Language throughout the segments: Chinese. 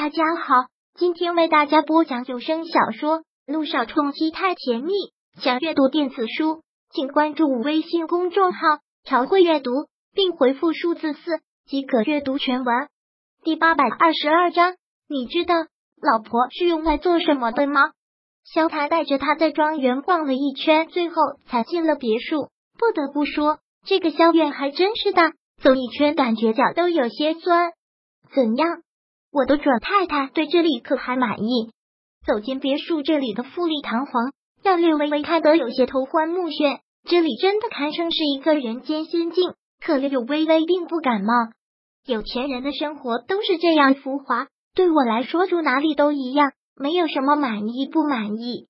大家好，今天为大家播讲有声小说《路上冲击太甜蜜》。想阅读电子书，请关注微信公众号“朝会阅读”，并回复数字四即可阅读全文。第八百二十二章，你知道老婆是用来做什么的吗？萧谈带着他在庄园逛了一圈，最后才进了别墅。不得不说，这个萧院还真是大，走一圈感觉脚都有些酸。怎样？我的准太太对这里可还满意。走进别墅，这里的富丽堂皇让略微微看得有些头昏目眩。这里真的堪称是一个人间仙境。可柳微微并不感冒，有钱人的生活都是这样浮华，对我来说住哪里都一样，没有什么满意不满意。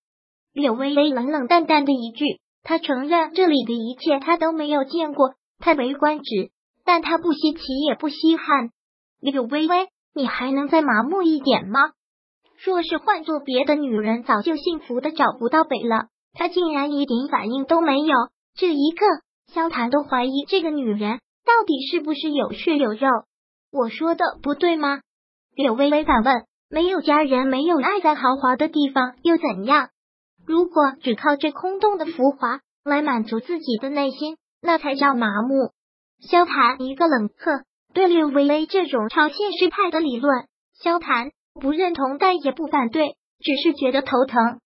柳微微冷冷淡淡的一句，他承认这里的一切他都没有见过，叹为观止，但他不稀奇也不稀罕。柳微微。你还能再麻木一点吗？若是换做别的女人，早就幸福的找不到北了。她竟然一点反应都没有。这一刻，萧谈都怀疑这个女人到底是不是有血有肉。我说的不对吗？柳微微反问。没有家人，没有爱，在豪华的地方又怎样？如果只靠这空洞的浮华来满足自己的内心，那才叫麻木。萧谈一个冷喝。对柳微微这种超现实派的理论，萧谈不认同，但也不反对，只是觉得头疼。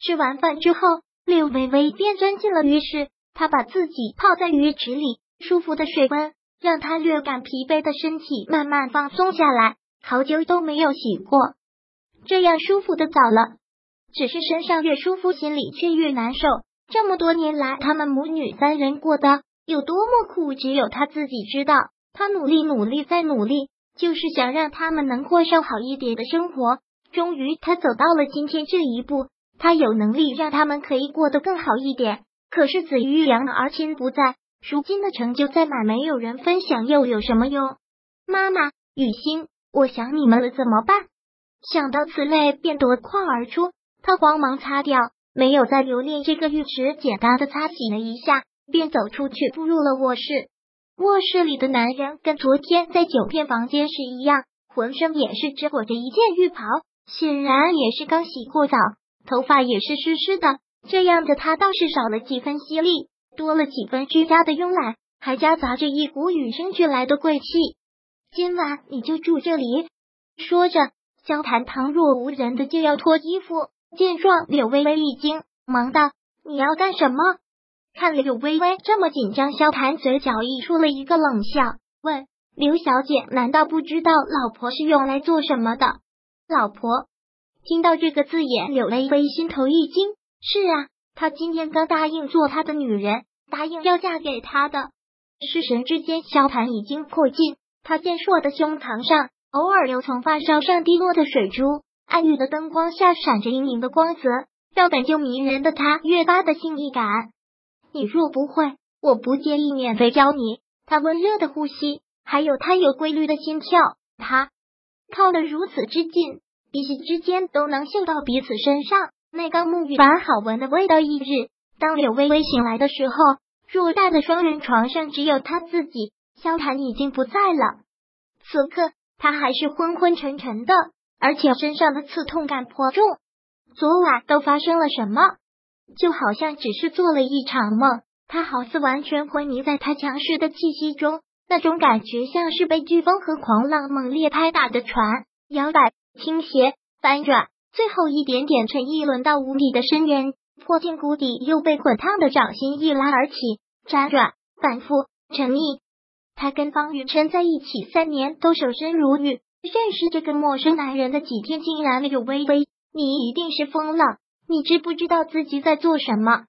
吃完饭之后，柳微微便钻进了浴室，她把自己泡在浴池里，舒服的水温让她略感疲惫的身体慢慢放松下来。好久都没有洗过，这样舒服的早了。只是身上越舒服，心里却越难受。这么多年来，他们母女三人过得有多么苦，只有她自己知道。他努力，努力，再努力，就是想让他们能过上好一点的生活。终于，他走到了今天这一步。他有能力让他们可以过得更好一点。可是子欲养而亲不在，如今的成就再满，没有人分享，又有什么用？妈妈，雨欣，我想你们了，怎么办？想到此，泪便夺眶而出。他慌忙擦掉，没有再留恋这个浴池，简单的擦洗了一下，便走出去，步入了卧室。卧室里的男人跟昨天在酒店房间时一样，浑身也是只裹着一件浴袍，显然也是刚洗过澡，头发也是湿湿的。这样的他倒是少了几分犀利，多了几分居家的慵懒，还夹杂着一股与生俱来的贵气。今晚你就住这里。说着，萧谈旁若无人的就要脱衣服，见状，柳微微一惊，忙道：“你要干什么？”看柳微微这么紧张，萧谈嘴角溢出了一个冷笑，问：“刘小姐，难道不知道老婆是用来做什么的？”老婆听到这个字眼，柳微微心头一惊。是啊，她今天刚答应做他的女人，答应要嫁给他的。失神之间，萧谈已经迫近他健硕的胸膛上，偶尔有从发梢上滴落的水珠，暗绿的灯光下闪着莹莹的光泽，让本就迷人的他越发的性意感。你若不会，我不介意免费教你。他温热的呼吸，还有他有规律的心跳，他靠得如此之近，一息之间都能嗅到彼此身上那刚沐浴完好闻的味道。翌日，当柳微微醒来的时候，偌大的双人床上只有他自己，萧谈已经不在了。此刻他还是昏昏沉沉的，而且身上的刺痛感颇重。昨晚都发生了什么？就好像只是做了一场梦，他好似完全昏迷在他强势的气息中，那种感觉像是被飓风和狂浪猛烈拍打的船，摇摆、倾斜、翻转，最后一点点沉意，沦到无底的深渊，破进谷底，又被滚烫的掌心一拉而起，辗转反复沉溺。他跟方雨琛在一起三年，都守身如玉，认识这个陌生男人的几天，竟然有微微，你一定是疯了。你知不知道自己在做什么？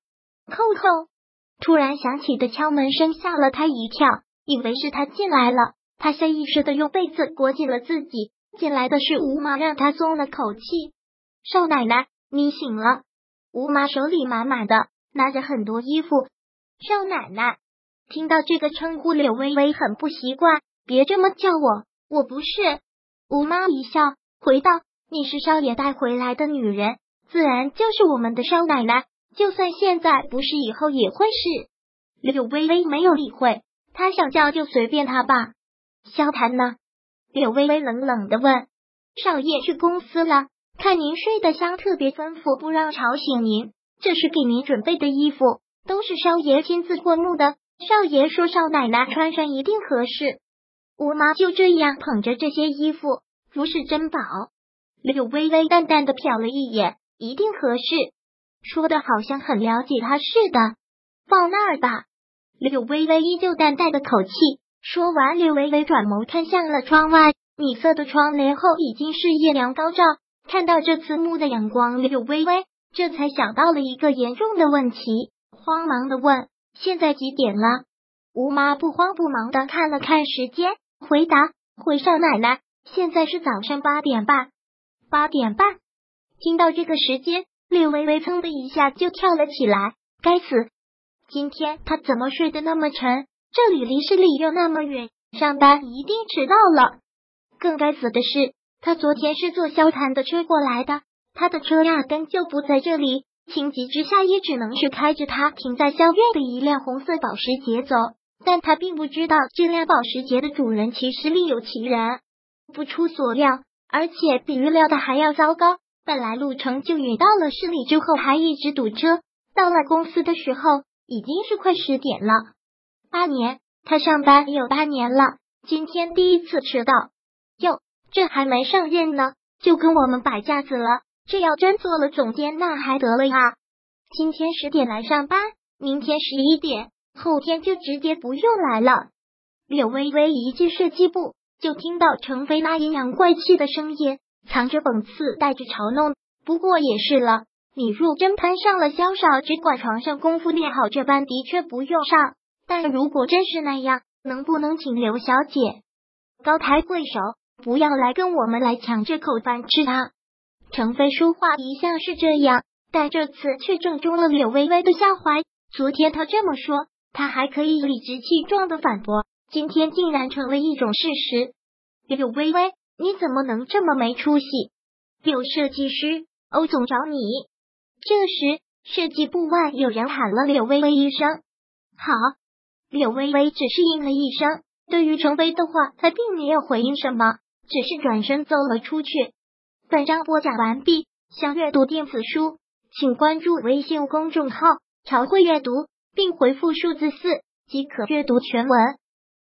扣扣！突然响起的敲门声吓了他一跳，以为是他进来了。他下意识的用被子裹紧了自己。进来的是吴妈，让他松了口气。少奶奶，你醒了。吴妈手里满满的拿着很多衣服。少奶奶听到这个称呼，柳微微很不习惯。别这么叫我，我不是。吴妈一笑，回道：“你是少爷带回来的女人。”自然就是我们的少奶奶，就算现在不是，以后也会是。柳微微没有理会，她想叫就随便她吧。萧谈呢？柳微微冷冷的问。少爷去公司了，看您睡得香，特别吩咐不让吵醒您。这是给您准备的衣服，都是少爷亲自过目的。少爷说少奶奶穿上一定合适。吴妈就这样捧着这些衣服，如是珍宝。柳微微淡淡的瞟了一眼，一定合适，说的好像很了解他似的。放那儿吧。柳微微依旧淡淡的口气。说完，柳微微转眸看向了窗外，米色的窗帘后已经是夜凉高照。看到这刺目的阳光，柳微微这才想到了一个严重的问题，慌忙的问：“现在几点了？”吴妈不慌不忙的看了看时间，回答：“回少奶奶，现在是早上八点半。”八点半，听到这个时间，柳微微噌的一下就跳了起来。该死，今天他怎么睡得那么沉？这里离市里又那么远，上班一定迟到了。更该死的是，他昨天是坐萧谈的车过来的，他的车压根就不在这里。情急之下，也只能是开着他停在萧院的一辆红色保时捷走。但他并不知道，这辆保时捷的主人其实另有其人。不出所料，而且比预料的还要糟糕。本来路程就远，到了市里之后还一直堵车。到了公司的时候，已经是快十点了。八年，他上班有八年了，今天第一次迟到。哟，这还没上任呢，就跟我们摆架子了。这要真做了总监，那还得了呀？今天十点来上班，明天十一点，后天就直接不用来了。柳微微一进设计部，就听到程飞那阴阳怪气的声音，藏着讽刺，带着嘲弄。不过也是了，你若真攀上了萧少，只管床上功夫练好，这班的确不用上。但如果真是那样，能不能请刘小姐高抬贵手，不要来跟我们来抢这口饭吃啊？程飞说话一向是这样，但这次却正中了柳微微的下怀。昨天他这么说，他还可以理直气壮的反驳，今天竟然成了一种事实。柳微微，你怎么能这么没出息？柳设计师，欧总找你。这时，设计部外有人喊了柳微微一声：“好。”柳微微只是应了一声，对于程飞的话，他并没有回应什么，只是转身走了出去。本章播讲完毕，想阅读电子书，请关注微信公众号“朝会阅读”，并回复数字四即可阅读全文。